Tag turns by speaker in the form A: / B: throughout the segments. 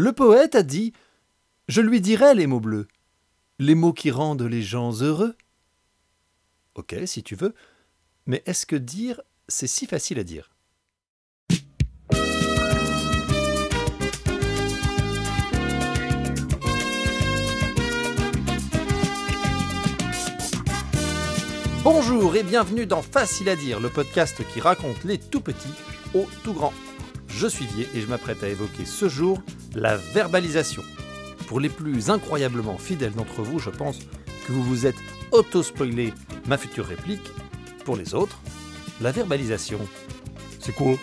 A: Le poète a dit Je lui dirai les mots bleus, les mots qui rendent les gens heureux. Ok, si tu veux, mais est-ce que dire, c'est si facile à dire? Bonjour et bienvenue dans Facile à dire, le podcast qui raconte les tout petits aux tout grands. Je suis Vier et je m'apprête à évoquer ce jour la verbalisation. Pour les plus incroyablement fidèles d'entre vous, je pense que vous vous êtes auto-spoilé ma future réplique. Pour les autres, la verbalisation, c'est quoi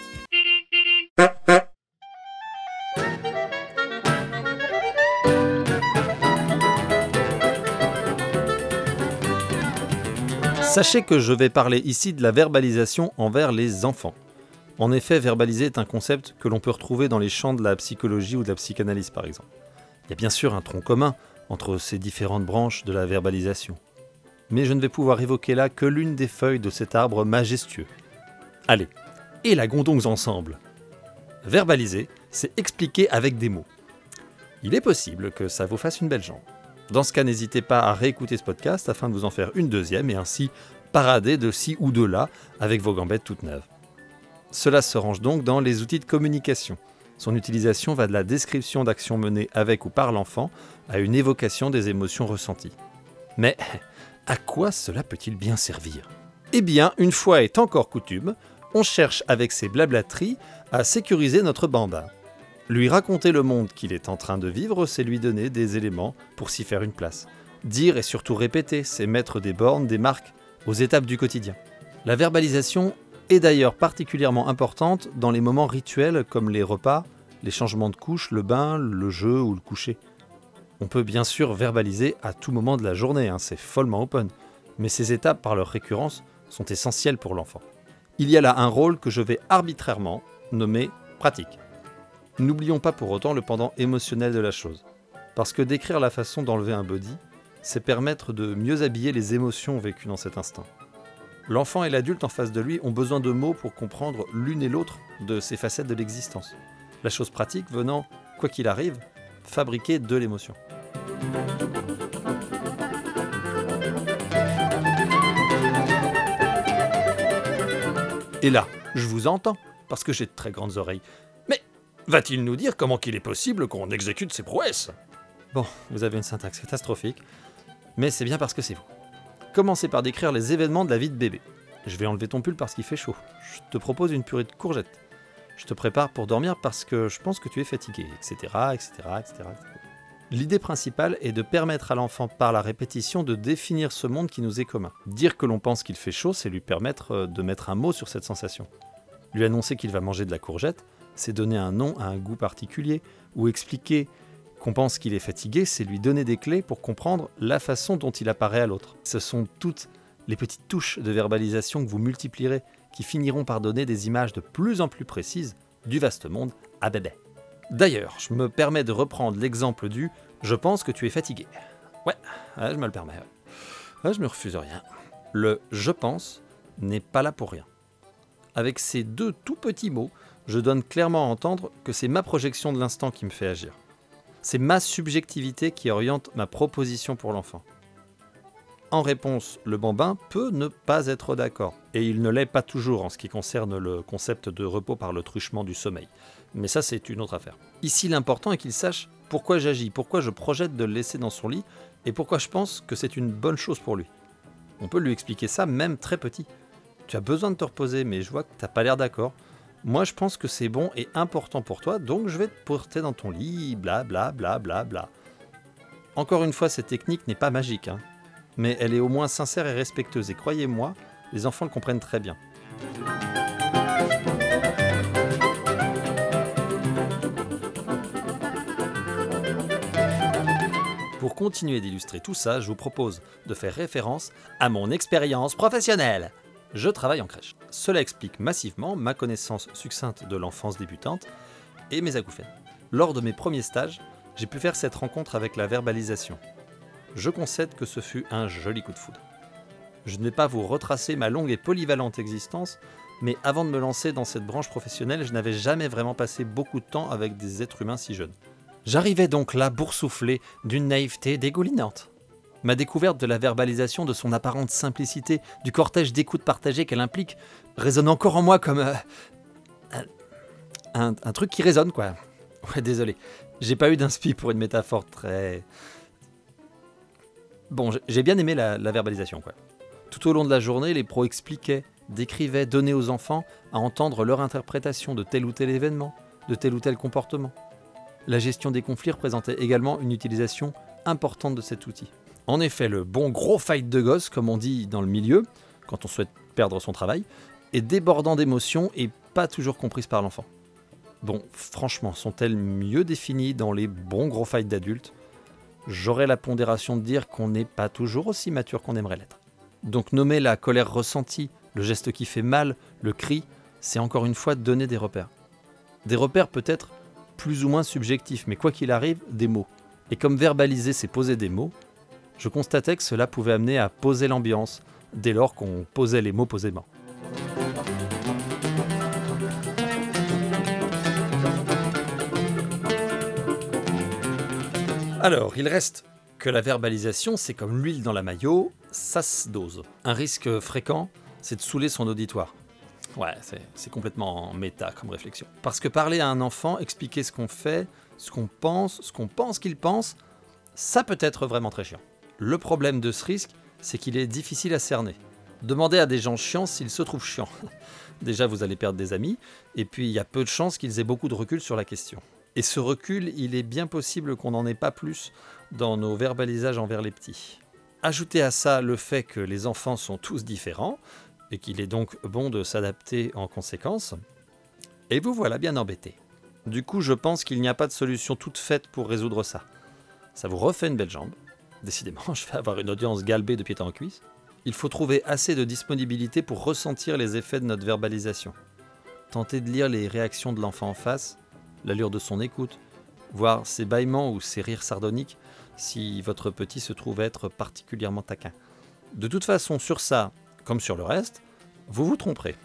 A: Sachez que je vais parler ici de la verbalisation envers les enfants. En effet, verbaliser est un concept que l'on peut retrouver dans les champs de la psychologie ou de la psychanalyse par exemple. Il y a bien sûr un tronc commun entre ces différentes branches de la verbalisation. Mais je ne vais pouvoir évoquer là que l'une des feuilles de cet arbre majestueux. Allez, la donc ensemble Verbaliser, c'est expliquer avec des mots. Il est possible que ça vous fasse une belle jambe. Dans ce cas, n'hésitez pas à réécouter ce podcast afin de vous en faire une deuxième et ainsi parader de ci ou de là avec vos gambettes toutes neuves. Cela se range donc dans les outils de communication. Son utilisation va de la description d'actions menées avec ou par l'enfant à une évocation des émotions ressenties. Mais à quoi cela peut-il bien servir? Eh bien, une fois est encore coutume, on cherche avec ses blablateries à sécuriser notre bambin. Lui raconter le monde qu'il est en train de vivre, c'est lui donner des éléments pour s'y faire une place. Dire et surtout répéter, c'est mettre des bornes, des marques aux étapes du quotidien. La verbalisation est d'ailleurs particulièrement importante dans les moments rituels comme les repas, les changements de couche, le bain, le jeu ou le coucher. On peut bien sûr verbaliser à tout moment de la journée, hein, c'est follement open, mais ces étapes par leur récurrence sont essentielles pour l'enfant. Il y a là un rôle que je vais arbitrairement nommer pratique. N'oublions pas pour autant le pendant émotionnel de la chose. Parce que décrire la façon d'enlever un body, c'est permettre de mieux habiller les émotions vécues dans cet instant. L'enfant et l'adulte en face de lui ont besoin de mots pour comprendre l'une et l'autre de ces facettes de l'existence. La chose pratique venant, quoi qu'il arrive, fabriquer de l'émotion. Et là, je vous entends, parce que j'ai de très grandes oreilles. Va-t-il nous dire comment qu'il est possible qu'on exécute ces prouesses? Bon, vous avez une syntaxe catastrophique, mais c'est bien parce que c'est vous. Commencez par décrire les événements de la vie de bébé. Je vais enlever ton pull parce qu'il fait chaud. Je te propose une purée de courgettes. Je te prépare pour dormir parce que je pense que tu es fatigué, etc. etc., etc. L'idée principale est de permettre à l'enfant par la répétition de définir ce monde qui nous est commun. Dire que l'on pense qu'il fait chaud, c'est lui permettre euh, de mettre un mot sur cette sensation. Lui annoncer qu'il va manger de la courgette, c'est donner un nom à un goût particulier, ou expliquer qu'on pense qu'il est fatigué, c'est lui donner des clés pour comprendre la façon dont il apparaît à l'autre. Ce sont toutes les petites touches de verbalisation que vous multiplierez, qui finiront par donner des images de plus en plus précises du vaste monde à bébé. D'ailleurs, je me permets de reprendre l'exemple du Je pense que tu es fatigué. Ouais, je me le permets. Je me refuse rien. Le je pense n'est pas là pour rien. Avec ces deux tout petits mots, je donne clairement à entendre que c'est ma projection de l'instant qui me fait agir. C'est ma subjectivité qui oriente ma proposition pour l'enfant. En réponse, le bambin peut ne pas être d'accord, et il ne l'est pas toujours en ce qui concerne le concept de repos par le truchement du sommeil. Mais ça, c'est une autre affaire. Ici, l'important est qu'il sache pourquoi j'agis, pourquoi je projette de le laisser dans son lit, et pourquoi je pense que c'est une bonne chose pour lui. On peut lui expliquer ça même très petit. Tu as besoin de te reposer, mais je vois que tu n'as pas l'air d'accord. Moi, je pense que c'est bon et important pour toi, donc je vais te porter dans ton lit, bla bla bla bla bla. Encore une fois, cette technique n'est pas magique, hein, mais elle est au moins sincère et respectueuse, et croyez-moi, les enfants le comprennent très bien. Pour continuer d'illustrer tout ça, je vous propose de faire référence à mon expérience professionnelle je travaille en crèche. Cela explique massivement ma connaissance succincte de l'enfance débutante et mes acouphènes. Lors de mes premiers stages, j'ai pu faire cette rencontre avec la verbalisation. Je concède que ce fut un joli coup de foudre. Je ne vais pas vous retracer ma longue et polyvalente existence, mais avant de me lancer dans cette branche professionnelle, je n'avais jamais vraiment passé beaucoup de temps avec des êtres humains si jeunes. J'arrivais donc là boursouflé d'une naïveté dégoulinante. Ma découverte de la verbalisation, de son apparente simplicité, du cortège d'écoute partagée qu'elle implique, résonne encore en moi comme euh, un, truc qui résonne, quoi. Ouais, désolé. J'ai pas eu d'inspi pour une métaphore très. Bon, j'ai bien aimé la, la verbalisation, quoi. Tout au long de la journée, les pros expliquaient, décrivaient, donnaient aux enfants à entendre leur interprétation de tel ou tel événement, de tel ou tel comportement. La gestion des conflits représentait également une utilisation importante de cet outil. En effet, le bon gros fight de gosse, comme on dit dans le milieu, quand on souhaite perdre son travail, est débordant d'émotions et pas toujours comprise par l'enfant. Bon, franchement, sont-elles mieux définies dans les bons gros fights d'adultes? J'aurais la pondération de dire qu'on n'est pas toujours aussi mature qu'on aimerait l'être. Donc nommer la colère ressentie, le geste qui fait mal, le cri, c'est encore une fois donner des repères. Des repères peut-être plus ou moins subjectifs, mais quoi qu'il arrive, des mots. Et comme verbaliser, c'est poser des mots, je constatais que cela pouvait amener à poser l'ambiance, dès lors qu'on posait les mots posément. Alors, il reste que la verbalisation, c'est comme l'huile dans la maillot, ça se dose. Un risque fréquent, c'est de saouler son auditoire. Ouais, c'est complètement méta comme réflexion. Parce que parler à un enfant, expliquer ce qu'on fait, ce qu'on pense, ce qu'on pense qu'il pense, ça peut être vraiment très chiant. Le problème de ce risque, c'est qu'il est difficile à cerner. Demandez à des gens chiants s'ils se trouvent chiants. Déjà, vous allez perdre des amis, et puis il y a peu de chances qu'ils aient beaucoup de recul sur la question. Et ce recul, il est bien possible qu'on n'en ait pas plus dans nos verbalisages envers les petits. Ajoutez à ça le fait que les enfants sont tous différents, et qu'il est donc bon de s'adapter en conséquence, et vous voilà bien embêté. Du coup, je pense qu'il n'y a pas de solution toute faite pour résoudre ça. Ça vous refait une belle jambe. Décidément, je vais avoir une audience galbée de pied en cuisse. Il faut trouver assez de disponibilité pour ressentir les effets de notre verbalisation. Tentez de lire les réactions de l'enfant en face, l'allure de son écoute, voir ses bâillements ou ses rires sardoniques si votre petit se trouve être particulièrement taquin. De toute façon, sur ça, comme sur le reste, vous vous tromperez.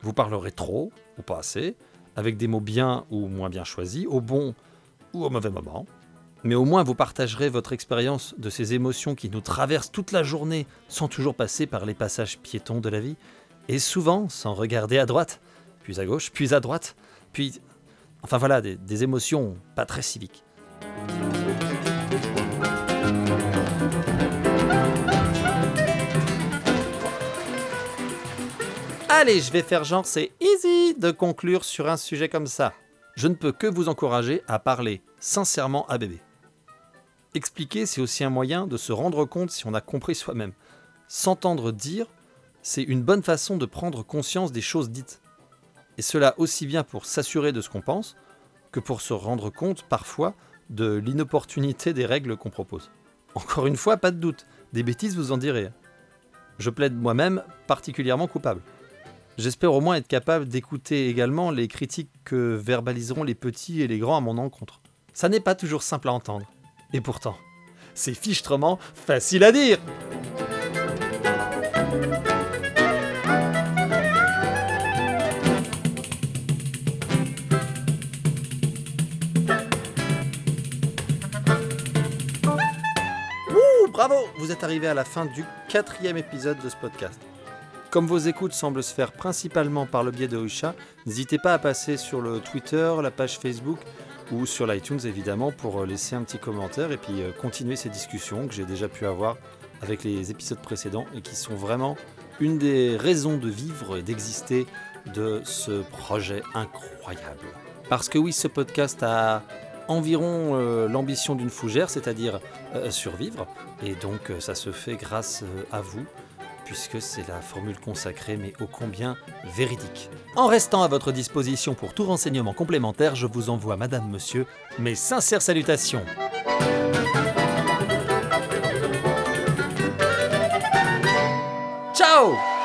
A: Vous parlerez trop ou pas assez, avec des mots bien ou moins bien choisis, au bon ou au mauvais moment. Mais au moins vous partagerez votre expérience de ces émotions qui nous traversent toute la journée sans toujours passer par les passages piétons de la vie, et souvent sans regarder à droite, puis à gauche, puis à droite, puis Enfin voilà, des, émotions pas très civiques. Allez, je vais faire genre c'est easy de conclure sur un sujet comme ça. Je ne peux que vous encourager à parler sincèrement à bébé. Expliquer, c'est aussi un moyen de se rendre compte si on a compris soi-même. S'entendre dire, c'est une bonne façon de prendre conscience des choses dites et cela aussi bien pour s'assurer de ce qu'on pense que pour se rendre compte parfois de l'inopportunité des règles qu'on propose. Encore une fois, pas de doute, des bêtises vous en direz. Je plaide moi-même particulièrement coupable. J'espère au moins être capable d'écouter également les critiques que verbaliseront les petits et les grands à mon encontre. Ça n'est pas toujours simple à entendre. Et pourtant, c'est fichtrement facile à dire Bravo, vous êtes arrivé à la fin du quatrième épisode de ce podcast. Comme vos écoutes semblent se faire principalement par le biais de Oisha, n'hésitez pas à passer sur le Twitter, la page Facebook ou sur l'iTunes évidemment pour euh, laisser un petit commentaire et puis euh, continuer ces discussions que j'ai déjà pu avoir avec les épisodes précédents et qui sont vraiment une des raisons de vivre et d'exister de ce projet incroyable. Parce que oui, ce podcast a environ euh, l'ambition d'une fougère, c'est-à-dire survivre. Et donc ça se fait grâce à vous, puisque c'est la formule consacrée, mais ô combien véridique. En restant à votre disposition pour tout renseignement complémentaire, je vous envoie, Madame, Monsieur, mes sincères salutations. Ciao